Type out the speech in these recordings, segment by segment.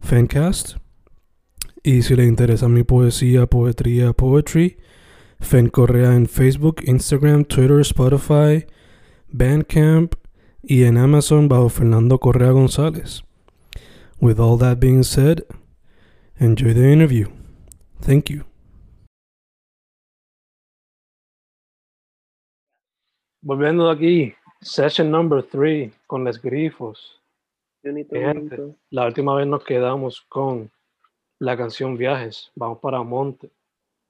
Fencast. Y si le interesa mi poesía, poetría, poetry, Fen Correa en Facebook, Instagram, Twitter, Spotify, Bandcamp y en Amazon bajo Fernando Correa González. With all that being said, enjoy the interview. Thank you. Volviendo aquí, session number 3 con los grifos. Gente, la última vez nos quedamos con la canción Viajes, vamos para Monte.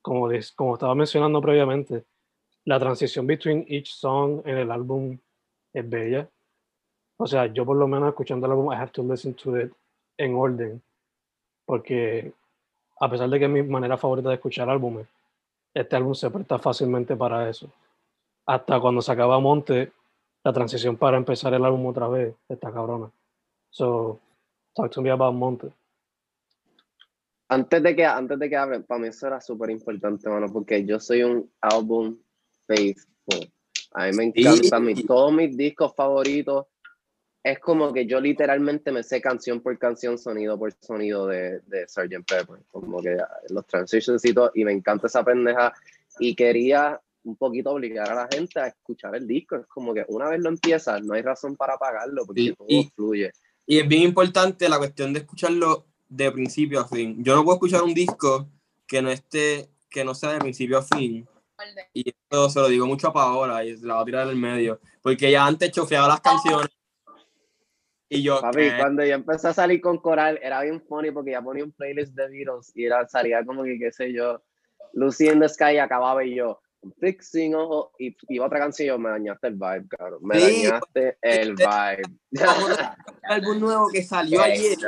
Como, como estaba mencionando previamente, la transición between each song en el álbum es bella. O sea, yo por lo menos escuchando el álbum, I have to listen to it en orden, porque a pesar de que es mi manera favorita de escuchar álbumes, este álbum se presta fácilmente para eso. Hasta cuando se acaba Monte, la transición para empezar el álbum otra vez está cabrona. So, talk to me about Monte. Antes de que, antes de que hablen, para mí eso era súper importante, mano, porque yo soy un álbum faithful. A mí me encantan todos mis discos favoritos. Es como que yo literalmente me sé canción por canción, sonido por sonido de, de Sgt. Pepper. Como que los transitions y todo. Y me encanta esa pendeja. Y quería un poquito obligar a la gente a escuchar el disco. Es como que una vez lo empiezas, no hay razón para apagarlo porque todo fluye. Y es bien importante la cuestión de escucharlo de principio a fin. Yo no puedo escuchar un disco que no esté, que no sea de principio a fin. Y esto se lo digo mucho a Paola y la voy a tirar del medio. Porque ya antes chofeaba las canciones. Y yo. Papi, cuando yo empecé a salir con Coral, era bien funny porque ya ponía un playlist de Beatles y era, salía como que, qué sé yo, Lucy in the Sky y acababa y yo, Fixing ojo, y iba otra canción, me dañaste el vibe, cabrón. Me dañaste el vibe. álbum nuevo que salió ayer,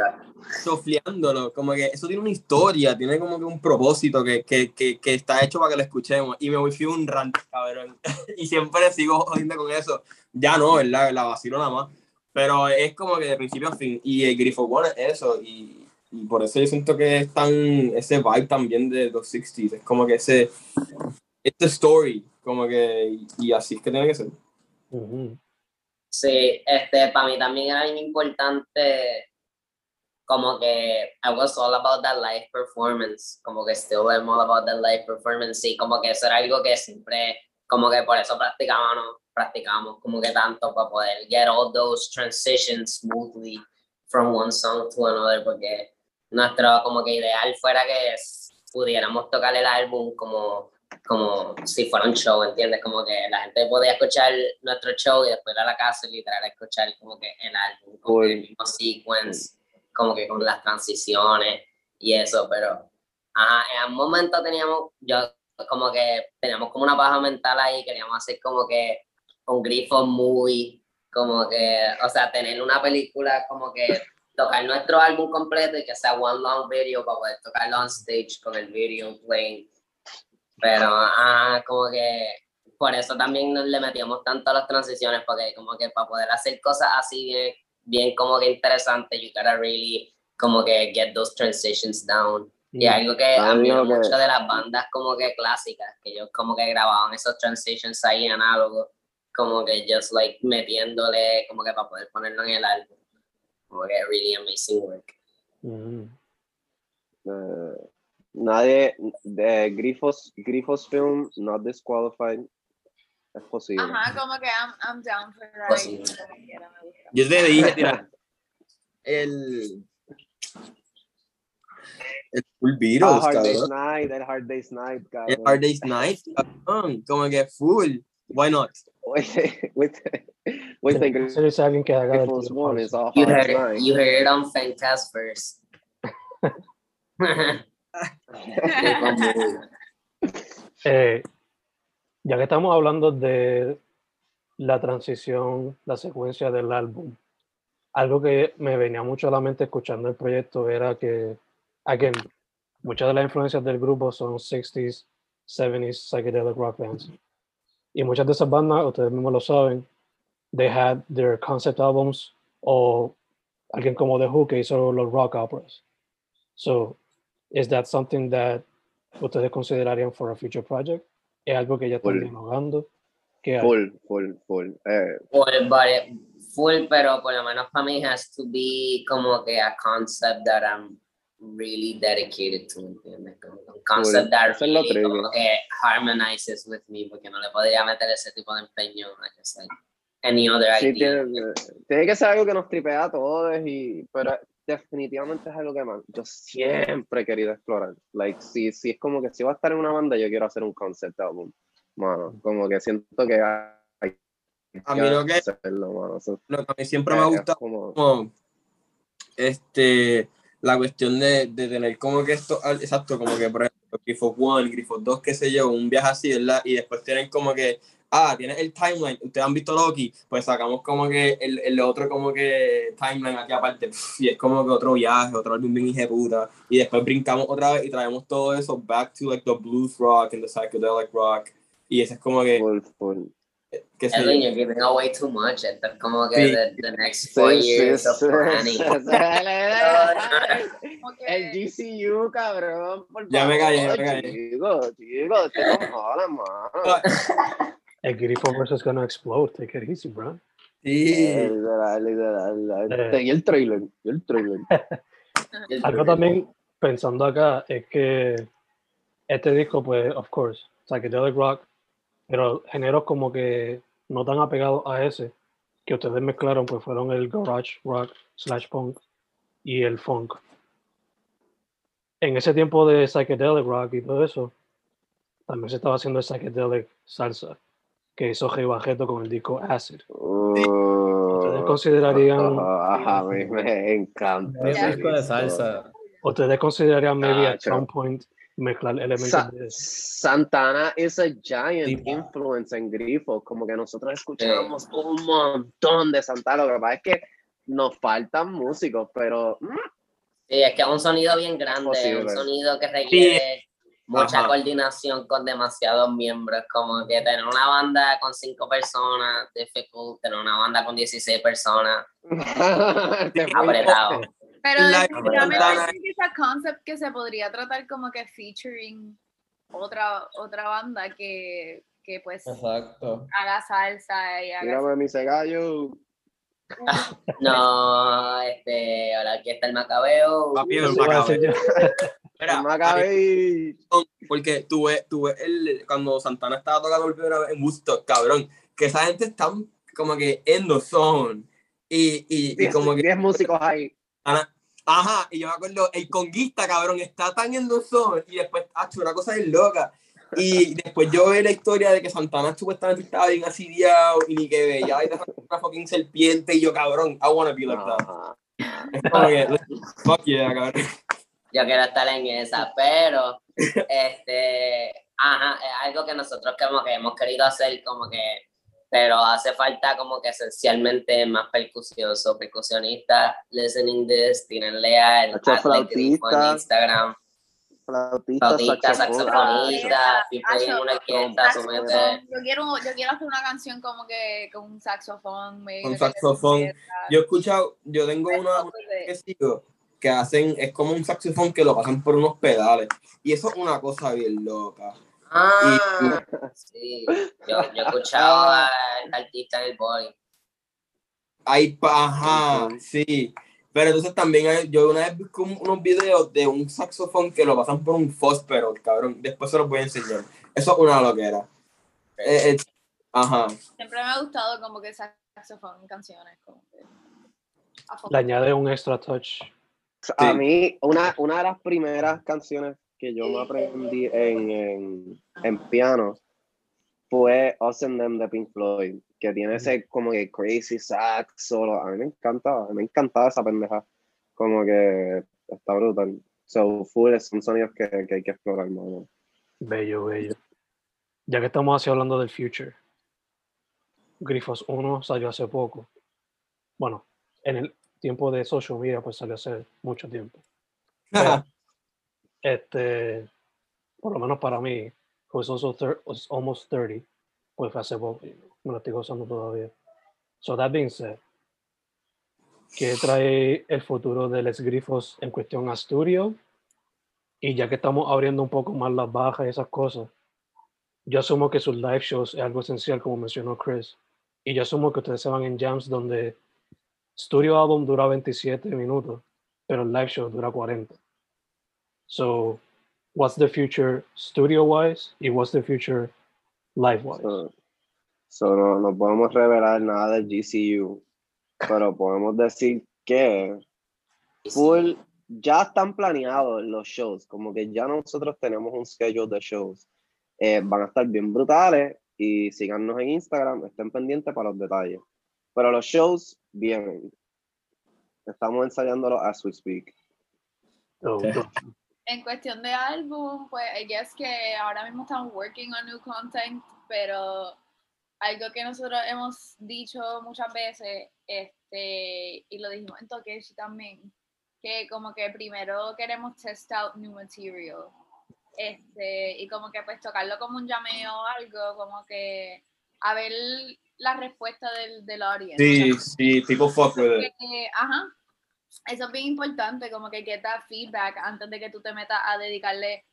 sofleándolo, como que eso tiene una historia, tiene como que un propósito que, que, que, que está hecho para que lo escuchemos. Y me voy a un rant, cabrón. y siempre sigo jodiendo con eso. Ya no, ¿verdad? La vacilo nada más. Pero es como que de principio a fin. Y el grifo bueno es eso. Y, y por eso yo siento que es tan ese vibe también de los 60s. Es como que ese it's a story, como que, y así es que tiene que ser. Sí, este, para mí también era importante, como que I was all about that live performance, como que still I'm all about that live performance, sí, como que eso era algo que siempre, como que por eso practicábamos, practicamos como que tanto para poder get all those transitions smoothly from one song to another, porque nuestro como que ideal fuera que pudiéramos tocar el álbum como como si fuera un show, ¿entiendes? Como que la gente podía escuchar nuestro show y después ir a la casa y literal escuchar como que el álbum, como el mismo sequence, como que con las transiciones y eso, pero ajá, en un momento teníamos, yo como que teníamos como una baja mental ahí, queríamos hacer como que un grifo muy, como que, o sea, tener una película como que tocar nuestro álbum completo y que sea one long video para poder tocarlo on stage con el video playing pero, ah, como que por eso también nos le metíamos tanto a las transiciones, porque como que para poder hacer cosas así bien, bien como que interesantes, you gotta really como que get those transitions down. Y mm. algo que a mí mucho de las bandas como que clásicas, que ellos como que grababan esos transitions ahí análogos, como que just like metiéndole, como que para poder ponerlo en el álbum. Como que really amazing work. Mm. Uh, Nadie de Grifos, Grifos Film, not disqualified. Es posible. Ajá, como que I'm, I'm down for that. Yo te dije, tira, el, El full Ah, Beatles, Hard Day's. Night, el Hard Day's Night, El. Hard Day's Night, cabrón. Como que full. Why not? With, with, with the Tiene que ser alguien que haga del Grateful tío Swan House. is all You Hard heard it. Night. You heard it on Fencast first. Eh, ya que estamos hablando de la transición, la secuencia del álbum, algo que me venía mucho a la mente escuchando el proyecto era que, again, muchas de las influencias del grupo son 60s, 70s psychedelic rock bands. Y muchas de esas bandas, ustedes mismos lo saben, they had their concept albums o alguien como The Who que hizo los rock operas. So, is that something that ustedes considerarían for a future project? ¿Es algo que ya están Full. dialogando? Full, full, full. Eh, full, but it- full, pero por lo menos para mí has to be como que a concept that I'm really dedicated to, ¿entiendes? Un concept that es lo really como que harmonizes with me, porque no le podría meter ese tipo de empeño a any other sí, idea. tiene, tiene que ser algo que nos tripea a todos, y, pero definitivamente es algo que man, yo siempre he querido explorar. Like, si, si es como que si va a estar en una banda, yo quiero hacer un concept album. Mano, como que siento que hay A mí lo que, hacerlo, mano. Eso lo que a mí siempre me es gusta como- como este la cuestión de, de tener como que esto exacto como que por ejemplo Grifo 1 Grifo 2 qué sé yo un viaje así verdad y después tienen como que ah tienes el timeline ustedes han visto Loki pues sacamos como que el, el otro como que timeline aquí aparte y es como que otro viaje otro álbum bien puta y después brincamos otra vez y traemos todo eso back to like the blues rock and the psychedelic rock y ese es como que full, full. qué sé Edwin, yo you're giving away too much. Esto es como que Sí. the, the next four Sí, sí, years of sí, planning. sí, Como que- El GCU, cabrón, por Ya me callé, ya me callé. Chico, chico, te no jodas, mano. El grifo versus gonna explode. Take it easy, bro. sí Literal, literal. Eh. Y el trailer, y el trailer. Algo también pensando acá es que este disco, pues, of course, psychedelic rock, pero géneros como que no tan apegados a ese que ustedes mezclaron, pues fueron el garage rock slash punk y el funk. En ese tiempo de psychedelic rock y todo eso, también se estaba haciendo el psychedelic salsa, que hizo Rey Bajeto con el disco Acid. ¿Ustedes Uh, considerarían, Ajá, a mí me encanta. Es un ese disco de salsa. ustedes considerarían maybe Ah, at some point mezclar elementos Sa- de eso? Santana is a giant Sí. influence en Grifo, como que nosotros escuchamos un montón de Santana, lo que pasa es que nos faltan músicos, pero mm, Sí, es que es un sonido bien grande, Posible. un sonido que requiere mucha Ajá. coordinación con demasiados miembros, como que tener una banda con cinco personas, difficult, tener una banda con 16 personas, apretado. Pero La- definitivamente que ese concept que se podría tratar como que featuring otra, otra banda que, que pues Exacto. haga salsa y haga... Mírame mi gallo. No, este, ahora aquí está el Macabeo. Papi, el Eso iba a Macabeo. decir yo. Mira, Maccabi. Porque tuve, tuve el, cuando Santana estaba tocando por primera vez en Woodstock, cabrón, que esa gente está como que en the zone. Y, y, y Diez- como que, diez músicos ahí. Ana- ajá, y yo me acuerdo, el conguista, cabrón, está tan en the zone. Y después, ah, una cosa es loca. Y después yo veo la historia de que Santana supuestamente estaba bien asidiado y ni que veía una fucking serpiente. Y yo, cabrón, I wanna be like that. Es como que, fuck yeah, cabrón. Yo quiero estar en esa, pero este, ajá, es algo que nosotros como que hemos querido hacer como que, pero hace falta como que esencialmente más percusión, so percusionista, listening this, tírenle like Grifo en Instagram, Flautista, flautista, saxofonista, si una orquesta, sumete, Yo quiero, yo quiero hacer una canción como que con un saxofón. Con saxofón. Yo he escuchado, yo tengo una, una que sigo que hacen, es como un saxofón que lo pasan por unos pedales. Y eso es una cosa bien loca. Ah, sí, yo, yo he escuchado al artista en el body. Hay paja, Ujú. sí. Pero entonces también hay- yo una vez vi como unos videos de un saxofón que lo pasan por un fósforo, cabrón. Después se los voy a enseñar. Eso es una loquera. Eh, eh, ajá. Siempre me ha gustado como que saxofón en canciones. Como que. Le añade un extra touch A mí, una, una de las primeras canciones que yo me aprendí en, en, en piano fue Us and Them de Pink Floyd, que tiene ese como que crazy sax solo. A mí me encantaba, a mí me encantaba esa pendeja. Como que está brutal. So, full son sonidos que, que hay que explorar, mano. Bello, bello. Ya que estamos así hablando del future, Grifos 1 salió hace poco. Bueno, en el tiempo de social media, pues salió hace mucho tiempo. Pero, este, por lo menos para mí, who's also was almost 30, pues hace poco, me lo estoy gozando todavía. So that being said, ¿qué trae el futuro de los grifos en cuestión a estudio? Y ya que estamos abriendo un poco más las bajas y esas cosas, yo asumo que sus live shows es algo esencial, como mencionó Chris. Y yo asumo que ustedes se van en jams donde studio album dura 27 minutos, pero el live show dura 40. So, what's the future studio wise y what's the future live wise? So, so no, no podemos revelar nada del GCU, pero podemos decir que full ya están planeados los shows, como que ya nosotros tenemos un schedule de shows. Eh, van a estar bien brutales y síganos en Instagram, estén pendientes para los detalles. Pero los shows vienen. Estamos ensayándolos as we speak. So, En cuestión de álbum, pues I guess que ahora mismo estamos working on new content, pero algo que nosotros hemos dicho muchas veces, este, y lo dijimos en Tokeshi también, que como que primero queremos test out new material. Este, y como que pues tocarlo como un llameo o algo, como que a ver la respuesta del, del audience. Sí, sí, people fuck with it. que, ajá, eso es bien importante, como que get that feedback antes de que tú te metas a dedicarle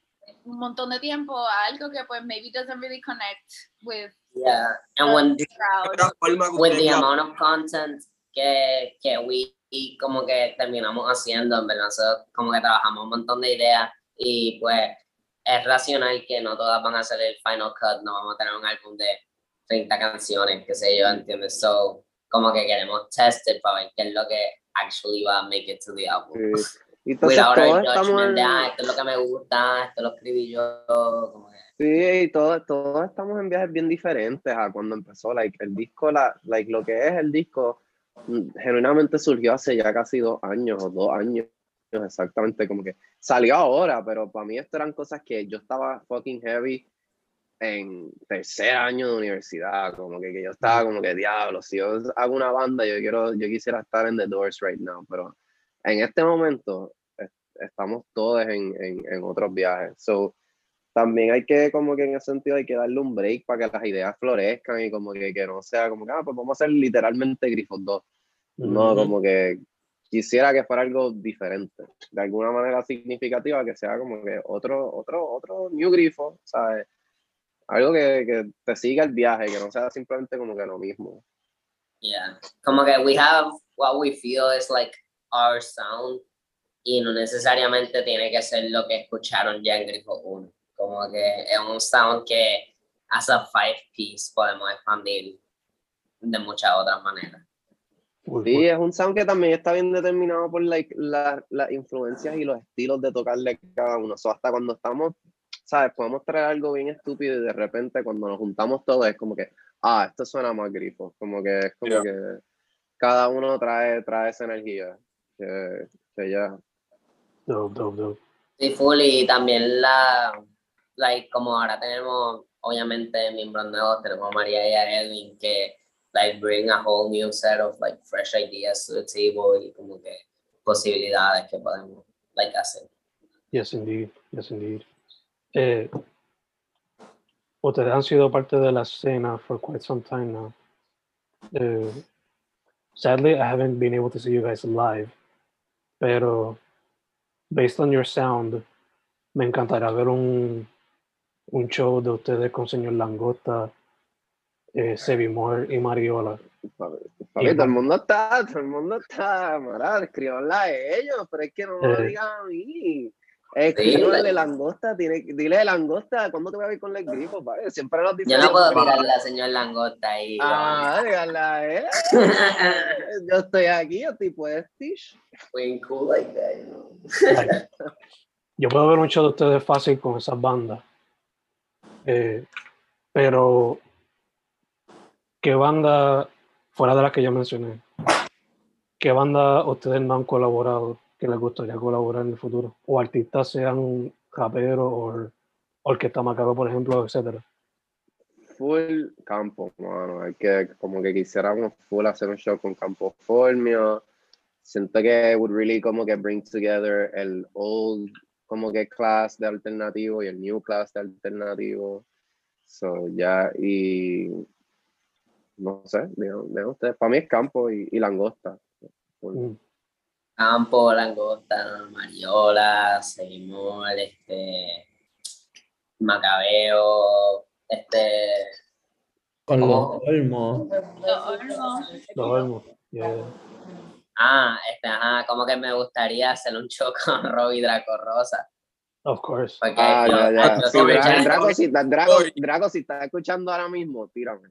un montón de tiempo a algo que pues maybe doesn't really connect with Yeah. And when the with the la- amount of content que, que we y como que terminamos haciendo, en verdad, nosotros como que trabajamos un montón de ideas y pues es racional que no todas van a ser el final cut, no vamos a tener un álbum de 30 canciones, qué sé yo, ¿entiendes? So, como que queremos test it para ver qué es lo que actually va a make it to the album. Sí. Y entonces todos estamos en- de, ah, esto es lo que me gusta, esto lo escribí yo, como que... Sí, y todos, todos estamos en viajes bien diferentes a cuando empezó. Like, el disco, la, like, lo que es el disco, mm, genuinamente surgió hace ya casi dos años o dos años exactamente. Como que salió ahora, pero para mí esto eran cosas que yo estaba fucking heavy en tercer año de universidad. Como que, que yo estaba como que, diablo, si yo hago una banda, yo, quiero, yo quisiera estar en The Doors right now. Pero en este momento es- estamos todos en, en, en otros viajes. So, también hay que, como que en ese sentido, hay que darle un break para que las ideas florezcan y como que, que no sea como que, ah, pues vamos a hacer literalmente Grifos 2. No, Ujú. como que quisiera que fuera algo diferente, de alguna manera significativa, que sea como que otro, otro, otro new grifo, ¿sabes? Algo que, que te siga el viaje, que no sea simplemente como que lo mismo. Yeah. Como que we have what we feel is like our sound y no necesariamente tiene que ser lo que escucharon ya en Grifo 1. Como que es un sound que as a five piece podemos expandir de muchas otras maneras. Sí, es un sound que también está bien determinado por like, la- las influencias y los estilos de tocarle cada uno. So, hasta cuando estamos, ¿sabes? Podemos traer algo bien estúpido y de repente cuando nos juntamos todos es como que, ah, esto suena más grifo. Como que es como Yeah. que cada uno trae, trae esa energía. Que, que ya. Dope, dope, dope. Sí, full y también la, like, como ahora tenemos, obviamente, miembros nuevos, tenemos a María y a Edwin que, like, bring a whole new set of, like, fresh ideas to the table y como que posibilidades que podemos, like, hacer. Yes, indeed. Yes, indeed. Eh, ustedes han sido parte de la escena for quite some time now. Eh, sadly, I haven't been able to see you guys live, pero based on your sound, me encantaría ver un, un show de ustedes con señor Langosta, eh, Sebi Moore y Mariola. Papi, todo el mundo está, todo el mundo está, Mara, escribanla a ellos, pero es que no me lo Eh. digan a mí. Escríbanle langosta, tiene, dile langosta, ¿cuándo te voy a ver con el grifo? papi? Siempre los Yo no puedo tirarle a señor Langosta ahí. Ah, díganle a él. Yo estoy aquí, yo estoy puestish. Being cool like that, you know. Yo puedo ver show de ustedes fácil con esas bandas. Eh, pero, ¿qué banda, fuera de las que yo mencioné, qué banda ustedes no han colaborado que les gustaría colaborar en el futuro? O artistas sean raperos o orquesta macabro, por ejemplo, etcétera. Full campo, mano. Hay que, como que quisiéramos full hacer un show con Campo Formio. Siento que would really como que bring together el old como que class de alternativo y el new class de alternativo. So, ya, y no sé, de ustedes. Para mí es campo y, y langosta. Mm. Campo, langosta, mariola, seguimos este macabeo, este con los ¿Cómo? olmos. Los olmos. Ah, este, ajá, como que me gustaría hacer un show con Robbie Draco Rosa. Of course. Porque Ah, yo- ya, ya. yo Sí, siempre- Draco, Draco, si, Draco. Draco, si estás escuchando ahora mismo, tírame.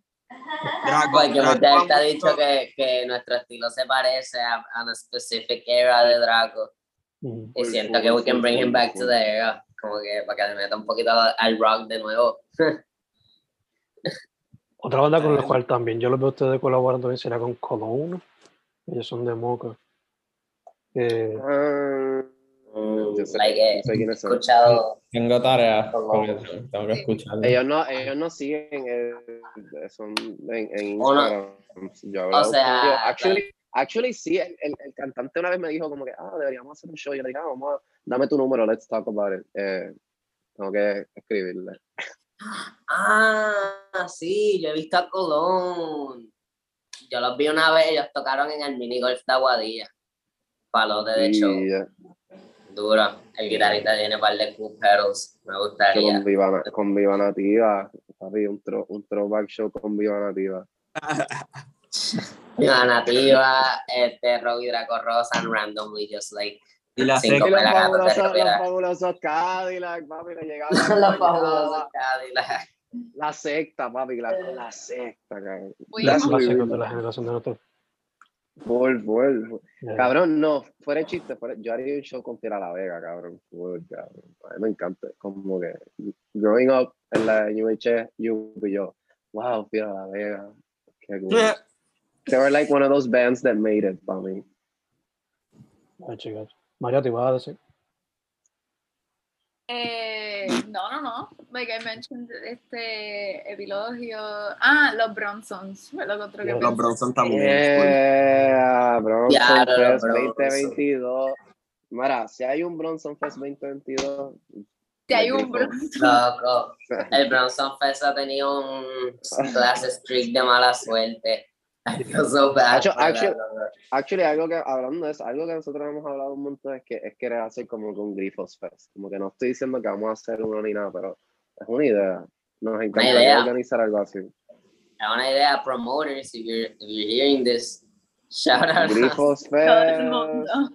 Draco, Porque te ha dicho que, que nuestro estilo se parece a, a una specific era de Draco. Mm. Y siento que we can bring him back to the era. Como que para que le meta un poquito al rock de nuevo. Otra banda con la cual también yo los veo a ustedes colaborando bien será con Cologne. Ellos son de Moca. Eh, Ah, yo sé, like, eh, yo sé quiénes He son. escuchado. Tengo tarea tengo que escucharlo. Ellos no, ellos no siguen, eh, son en, Instagram. Yo con sea, ellos. actually, actually, sí, el, el, el cantante una vez me dijo como que, ah, deberíamos hacer un show. Yo le dije, ah, vamos a, dame tu número, let's talk about it. Eh, tengo que escribirle. Ah, sí, yo he visto a Colón. Yo los vi una vez, ellos tocaron en el mini golf de Aguadilla. Palote de show. Eh, Duro. El guitarrista tiene un par de cool pedals. Me que gustaría. con, Viva, Na- con Viva Nativa, papi, un, tro, un throwback show con Viva Nativa. La nativa, este, Robbie Draco Rosa, and randomly, just like. Y la Cinco Y seca, los fabulosos, los Rivera. fabulosos Cadillac, papi, le llegaba Los fabulosos Cadillac. la secta, papi, la, la secta, cabrón. Las weird. secas de la generación de nosotros. Cabrón, no, fuera de chiste, fuera- yo haría un show con Fiera La Vega, cabrón. A mí me encanta, como que, growing up en la UH, yo, yo, wow, Fiera La Vega, qué cool. Yeah. They were like one of those bands that made it para mí. Ay, chicas. María, te iba a decir. Eh, no, no, no. Like I mentioned, este epilogio. Ah, los Bronsons. Fue lo otro que Yeah. pensé. Los Bronson también. Yeah, Bronson Fest Bronson. 2022. Mira, si hay un Bronson Fest 2022, Si hay un. Bronson. Loco. El Bronson Fest ha tenido un class streak de mala suerte. I feel so bad. Actually- actually-. Actually, algo que, hablando de eso, algo que nosotros hemos hablado un montón es que es querer hacer como un Grifos Fest. Como que no estoy diciendo que vamos a hacer uno ni nada, pero es una idea. Nos encantaría idea. organizar algo así. Es una idea, promoters, if you're, if you're hearing this, shout out. Grifos Todo el Fest. mundo.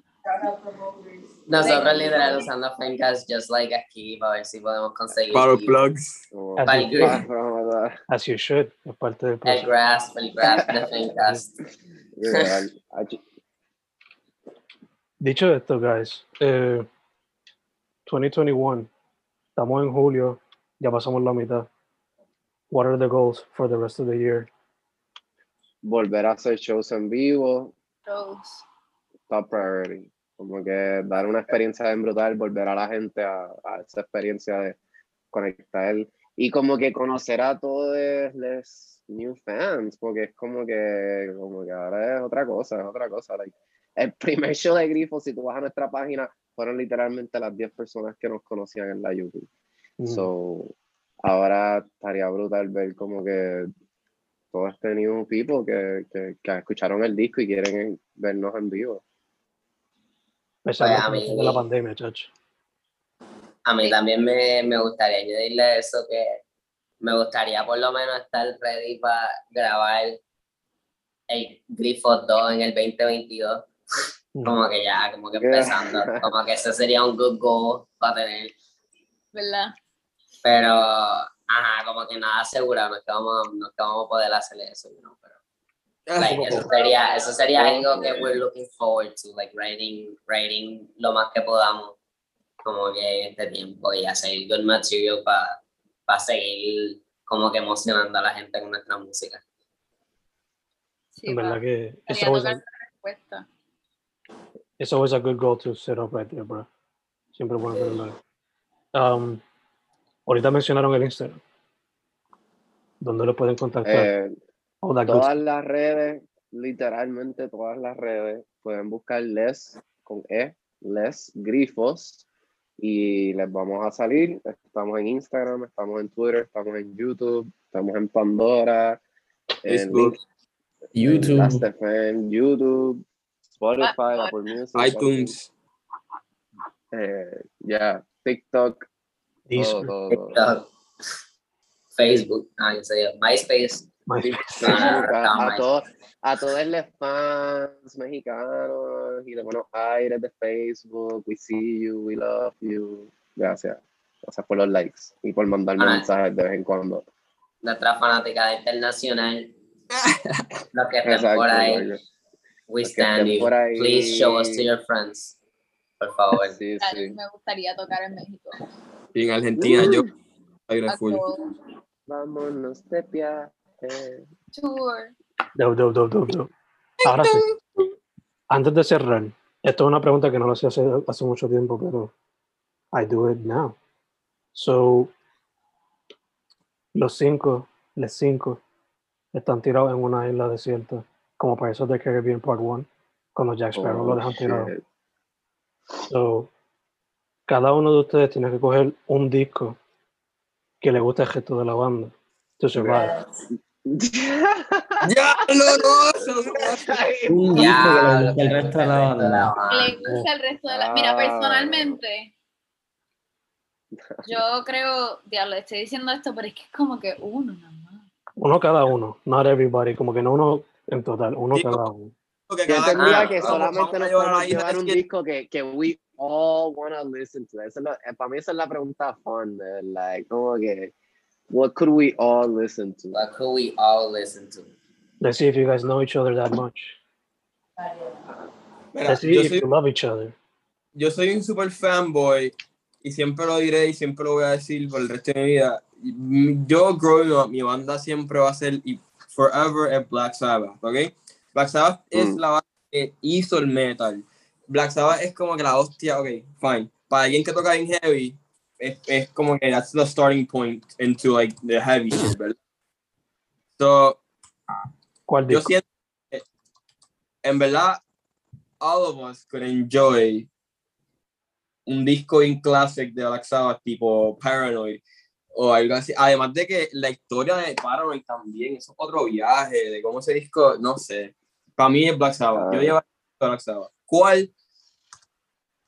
Nosotros literal usando Fencast just like aquí para ver si podemos conseguir el, plugs. As Para you, el grip. Para- as you should. Es parte del el grasp, el grasp de Fencast. Dicho esto, guys, eh, 2021, estamos en julio, ya pasamos la mitad. What are the goals for the rest of the year? Volver a hacer shows en vivo, Todos. top priority. Como que dar una experiencia bien brutal, volver a la gente a, a esa experiencia de conectar y como que conocer a todos los new fans, porque es como que, como que ahora es otra cosa, es otra cosa. like, el primer show de Grifo, si tú vas a nuestra página, fueron literalmente las 10 personas que nos conocían en la YouTube. Mm. So, ahora estaría brutal ver como que todo este new people que, que, que escucharon el disco y quieren vernos en vivo. Especialmente Pues, a mí- de la pandemia, chacho. A mí también me, me gustaría añadirle eso que me gustaría por lo menos estar ready para grabar el Grifo 2 en el 2022. Mm. Como que ya, como que empezando. Como que ese sería un good goal para tener. ¿Verdad? Pero, ajá, como que nada asegurado, no es que vamos, no es que vamos a poder hacer eso, you know, pero Like, eso sería, eso sería algo que we're looking forward to, like writing, writing lo más que podamos, como que este tiempo y hacer good material para seguir como que emocionando a la gente con nuestra música. Sí, En verdad pa- que it's quería always, a, esa respuesta. it's always a good goal to set up right there, bro. Siempre bueno tenerlo. Um, ahorita mencionaron el Instagram. ¿Dónde lo pueden contactar? Eh, Good todas las redes, literalmente todas las redes, pueden buscar Les con E, Les Grifos, y les vamos a salir. Estamos en Instagram, estamos en Twitter, estamos en YouTube, estamos en Pandora, en Facebook, YouTube. Last.fm, YouTube, Spotify, Ah, Apple Music, iTunes. eh, ya, TikTok, Deezer, todo, todo, todo. TikTok, Facebook, ah, yo sé, MySpace. A, todos, a todos los fans mexicanos y de buenos aires de Facebook, we see you, we love you. Gracias. Gracias por los likes y por mandarme Ah. mensajes de vez en cuando. Nuestra fanaticada internacional. Los que estén Exacto. por ahí, porque- we stand you. Please show us to your friends. Por favor. Sí, Tal, sí. Me gustaría tocar en México. Y en Argentina, yo. Uh. Full. Vámonos de dope, dope, dope, dope. Ahora sí. Antes de cerrar, esto es una pregunta que no lo hacía hace, hace mucho tiempo, pero I do it now. So, los cinco, los cinco, están tirados en una isla desierta, como para eso de Caribbean Part 1, cuando Jack Sparrow lo Oh, dejan tirado. So, cada uno de ustedes tiene que coger un disco que le guste el gesto de la banda. To survive. ¡Ya! ¡No, no! Un disco Ya, que le lo gusta el resto de la banda. Que le gusta el resto de la. Mira, Ah. personalmente, yo creo, diablo, estoy diciendo esto, pero es que es como que uno nada más. Uno cada uno, not everybody, como que no uno en total, uno Sí, cada uno. Yo entendía Ah, que solamente nos podemos llevar un disco que, que we all wanna listen to. Esa es la- eh, para mí esa es la pregunta fun, de, like, como que, what could we all listen to? What could we all listen to? Let's see if you guys know each other that much. Mira, Let's see if soy you love each other. yo soy un super fanboy y siempre lo diré y siempre lo voy a decir por el resto de mi vida. Yo, growing up, mi banda siempre va a ser y forever es Black Sabbath, ¿ok? Black Sabbath es Mm. la banda que hizo el metal. Black Sabbath es como que la hostia, ok, fine. Para alguien que toca en heavy, es, es como que that's the starting point into like the heavy shit, ¿verdad? So, ¿Cuál yo disco? siento que, en verdad, all of us could enjoy un disco in classic de Black Sabbath tipo Paranoid o algo así. Además de que la historia de Paranoid también, eso es otro viaje, de cómo ese disco, no sé. Para mí es Black Sabbath. Yo Ah. llevo Black Sabbath. ¿Cuál?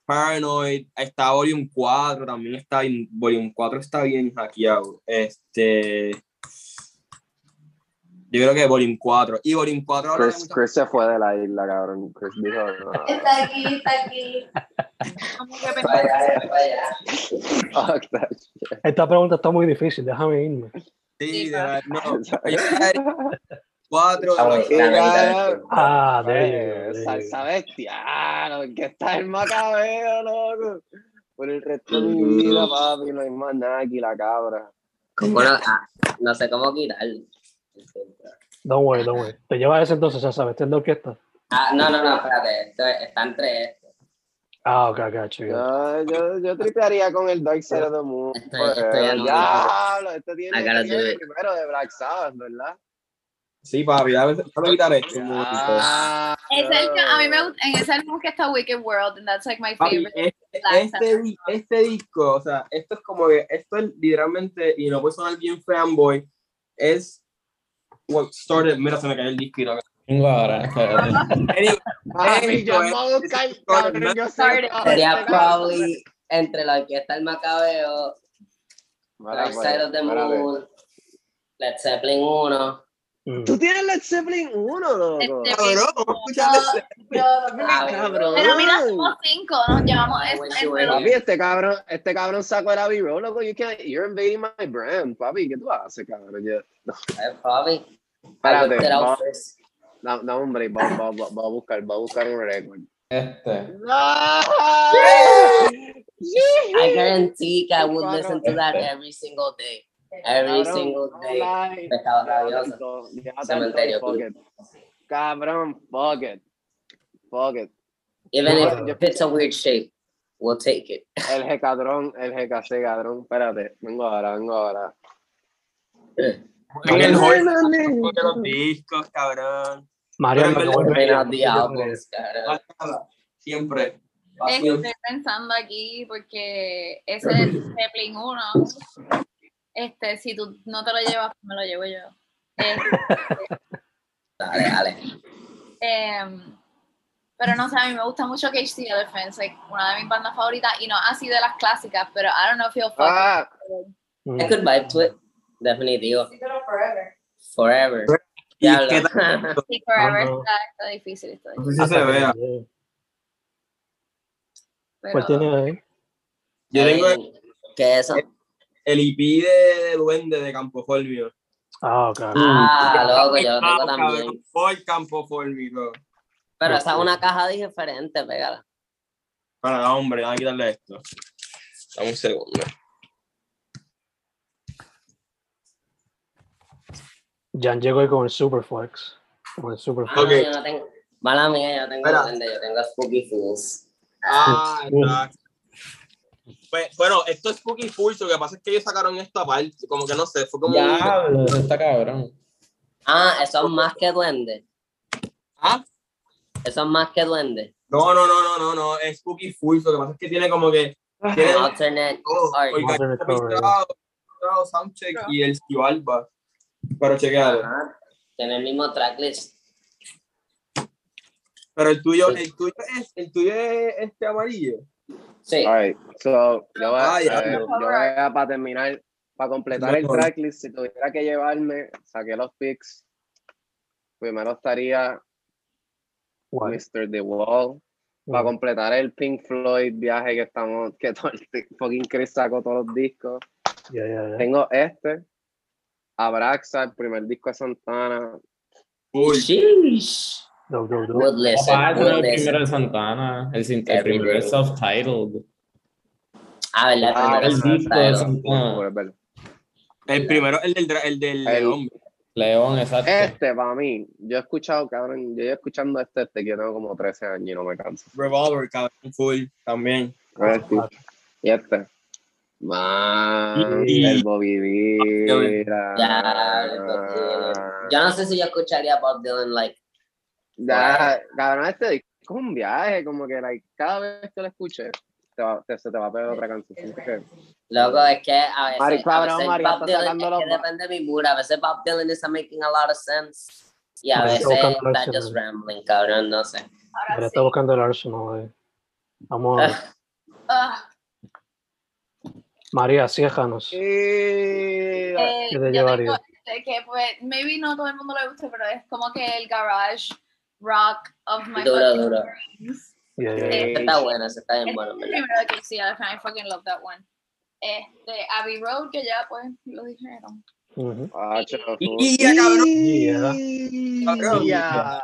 Paranoid, está Volume 4, también está bien, Volume 4 está bien hackeado. Este, yo creo que Volume 4. Y Volume 4 habla de Chris, Chris se fue de la isla, cabrón. Chris dijo, no, Está aquí, está aquí. Vaya, vaya. Esta pregunta está muy difícil, déjame irme. Sí, Sí, de verdad, no. Cuatro. Ah, bueno. Ah, salsa go. bestial, que está el macabeo, loco. Por el resto de mi vida, papi, no hay más nada aquí, la cabra. ¿Cómo no? Ah, no sé cómo quitarlo. Don't worry, don't worry. Te llevas ese entonces, ya sabes, este es de orquesta. Ah, no, no, no, espérate. Esto está entre estos. Ah, ok, gotcha. Yo, yo, yo tripearía con el Dark Side of the Moon. Estoy- en- este tiene it. primero de Black Sabbath, ¿verdad? Sí, papi, quitar esto. momentito. Ah, Es el que a mí me gusta, en ese álbum que está Wicked World, and that's like my Papi, favorite. este, este, di- este disco, o sea, esto es como que, esto es literalmente, y no puede sonar bien fanboy, es what started, mira, se me cayó el disco y no. Tengo ahora. yo a buscar, cabrón, yo Sería este probably entre la orquesta El Macabeo, Dark pues, Side of the. Moon, Led Zeppelin 1. Mm. Tú tienes Led Zeppelin 1, loco. Este- cabrón, vamos a escuchar ese- Ah, cabrón. Pero mira, somos cinco, nos llevamos es- bueno, entre bueno. los- Papi, este cabrón, este cabrón sacó el Abbey Road, loco. You can't, you're invading my brand, papi. ¿Qué tú haces, cabrón? Yo- Eh, Probably. I Espérate, looked it up va- a buscar, va a buscar un récord. Este. I guarantee que I would listen to that este. every single day. Every Cabrón, single day. lie. Pescado rabioso. Cementerio fuck it. Cabrón, fuck it. Fuck it. Even No, if it's a weird shape, we'll take it. El G-Cadrón, el GKC, cadrón. Espérate, vengo ahora, vengo ahora. En el hall los discos, cabrón. María, Pero en no, verdad- no, Bring out no, the no, albums, cara. Siempre. Estoy pensando aquí porque ese Zeppelin 1, este, si tú no te lo llevas, me lo llevo yo. Este, Dale, dale. em, pero no sé, a mí me gusta mucho KC Elephants, like, una de mis bandas favoritas, y no así de las clásicas, pero I don't know if you'll fuck Ah, Mm. I could vibe to it. Definitivo. Forever. Forever. ¿Y Diablo. Sí, Forever no. está, está difícil. Está No difícil, sé si se vea. ¿Cuál pero- tiene ahí? Yo tengo ¿Qué es eso? El IP de Duende de Campo Formio. Ah, ok. Ah, loco, yo lo tengo Ah, también. Por Campo Formio. Pero esa es una caja diferente, pégala. Para, hombre, vamos a quitarle esto. Dame un segundo. Jan llegó ahí con el Superflex. Con el Superflex. Ah, Ok. yo no tengo. Mala mía, yo tengo duende, yo tengo Spooky Fools. Ah, exacto. Pues, bueno, esto es Spooky Full, lo que pasa es que ellos sacaron esto aparte, como que no sé, fue como... Diablo, eso está cabrón. Ah, eso es más que duende. ¿Ah? Eso es más que duende. No, no, no, no, no, no, es Spooky Full, lo que pasa es que tiene como que... Tiene Alternate todo, art. Alternate pintado, pintado, soundcheck y el Skibalba. Pero chequealo. Ajá. Tiene el mismo tracklist. Pero el tuyo, el tuyo es, el tuyo es este amarillo. Sí. alright, so, yo voy, a- Ah, ya. eh, yo voy a, para terminar, para completar el tracklist, si tuviera que llevarme, saqué los picks. Primero estaría Guay. Mr. The Wall. Para Mm. completar el Pink Floyd viaje que estamos, que todo el fucking Chris sacó todos los discos. Tengo este, Abraxa, el primer disco de Santana. Uy, Sheesh. Would listen, Papá, ese no would es el listen. primero de Santana. El, sin- el primero es self-titled. Ah, ¿verdad? Ah, el disco de. Santana. El primero, el del, el del El- león. León, exacto. Este, para mí, yo he escuchado, cabrón, yo he escuchando este, este que yo tengo como 13 años y no me canso. Revolver, cabrón, full, también. Este. Y este. Man, Y- el Bobby Vira. Ya, Dylan. Yo no sé si yo escucharía Bob Dylan, like, Ya, cabrón, este disco es un viaje, como que like, cada vez que lo escuches, te va, te- se te va a pegar otra canción. Loco, es que a veces, Mari, a cabrón, veces María Bob está Dylan, es que depende de mi mood, a veces Bob Dylan is making a lot of sense, y a veces está está just rambling, cabrón, no sé. Ahora sí. está buscando el Arsenal. ahí. Vamos a ver. Ah, María, ciéjanos. Sí. eh, ¿Qué te llevaría? tengo este que pues, maybe no todo el mundo le gusta, pero es como que el garage rock of my Duro, fucking duro. dreams. Ya. Eh, Ese está bueno, ese está bien Este primero que sí, I fucking love that one. Este, Abbey Road, que ya pues lo dijeron. Ujú. Acho, Y ya, cabrón. Ya. Cabrón. Ya.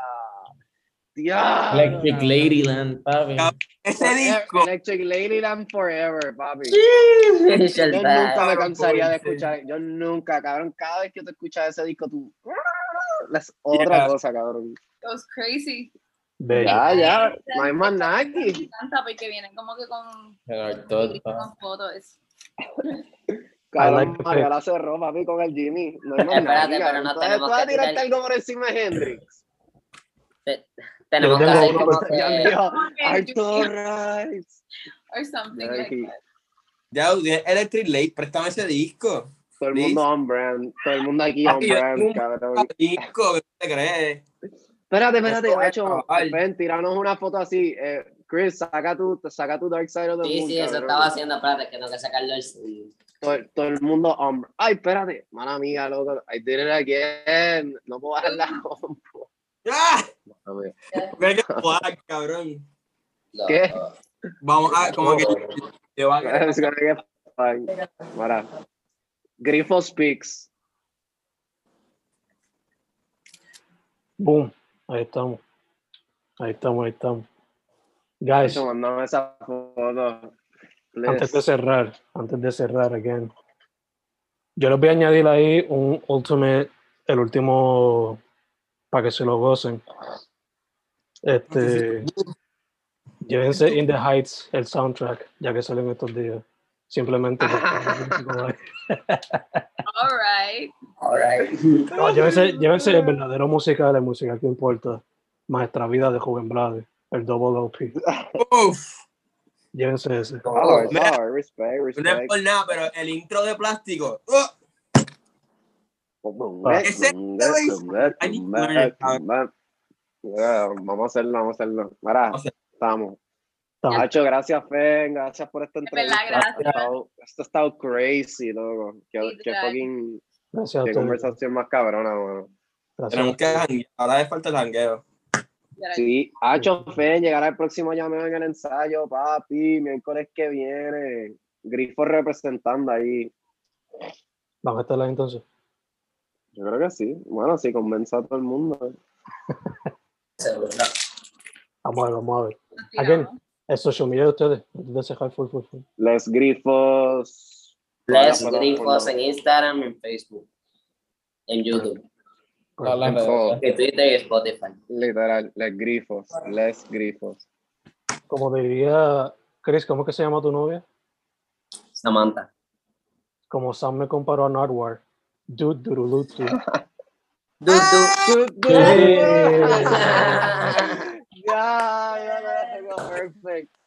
Ya. Electric Ladyland, papi. Ese disco, Electric Ladyland Forever, papi. Yo nunca me cansaría de escuchar, yo nunca, cabrón, cada vez que tú escuchas ese disco, tú... Es otra Yeah. cosa, cabrón. It was crazy. Bello. Ya, ya, no hay más nada Me aquí. encanta porque vienen como que con, pa. con fotos. Cabrón, pick. la cerró, papi, con el Jimmy. No hay más nada Espérate, aquí, pero no vas- tenemos tú vas a tirarte tirar- algo por encima de Hendrix. Tenemos que hacer como que... Arthur Rice. Or something Ya, like that. ya, Electric Late, préstame ese disco. Todo el mundo on brand, todo el mundo aquí on yo tengo brand, cabrón. ¿qué te crees? Espérate, espérate, ven, tiranos una foto así. Eh, Chris, saca tu, saca tu Dark Side of the Sí, Moon, sí, eso estaba haciendo, espérate, que tengo que sacarlo sleeve. todo, todo el mundo on brand. Ay, espérate, mala amiga, loco. I did it again. No puedo bajar la compu. ¡Ah! Mira que flag, cabrón. ¿Qué? Vamos a, como que te van a Es gonna get fine. Mira. Grifo Speaks. Boom. Ahí estamos. Ahí estamos, ahí estamos. Guys, Eso, mandame esa foto. please. antes de cerrar, antes de cerrar, again. Yo les voy a añadir ahí un ultimate, el último, para que se lo gocen. Este, llévense In the Heights, el soundtrack, ya que salen estos días. Simplemente. porque- All right. Alright. No, llévense, llévense el verdadero musical, la música que importa. Maestra Vida de Joven Blade, el Double LP. Uf, Llévense ese. Oh, Mira, oh, respect, no es por nada, pero el intro de plástico. ¡uh! Ese- Vamos a hacerlo, vamos a hacerlo. Mira, estamos. Hacho, gracias, Fen. Gracias por esta entrevista. gracias. Esto ha estado- Esto ha estado crazy, loco. Qué, fucking Gracias a qué ustedes. conversación más cabrona, mano. Tenemos que janguear. Ahora le falta el jangueo. Sí, Hacho, Fen, llegará el próximo llameo en el ensayo, papi. Miércoles que viene. Grifo representando ahí. Van a estar ahí entonces. Yo creo que sí. Bueno, sí, convence a todo el mundo. Vamos a ver, vamos a ver. Again, tiramos. El social media de ustedes. antes de cerrar, full, full, full. Les grifos. Les grifos en Instagram, en Facebook, en YouTube, sociales. en Twitter y Spotify. Literal, les grifos. Les grifos. Como diría Chris, ¿cómo es que se llama tu novia? Samantha. Como Sam me comparó a Nardwar. Durulutu. Du, perfect.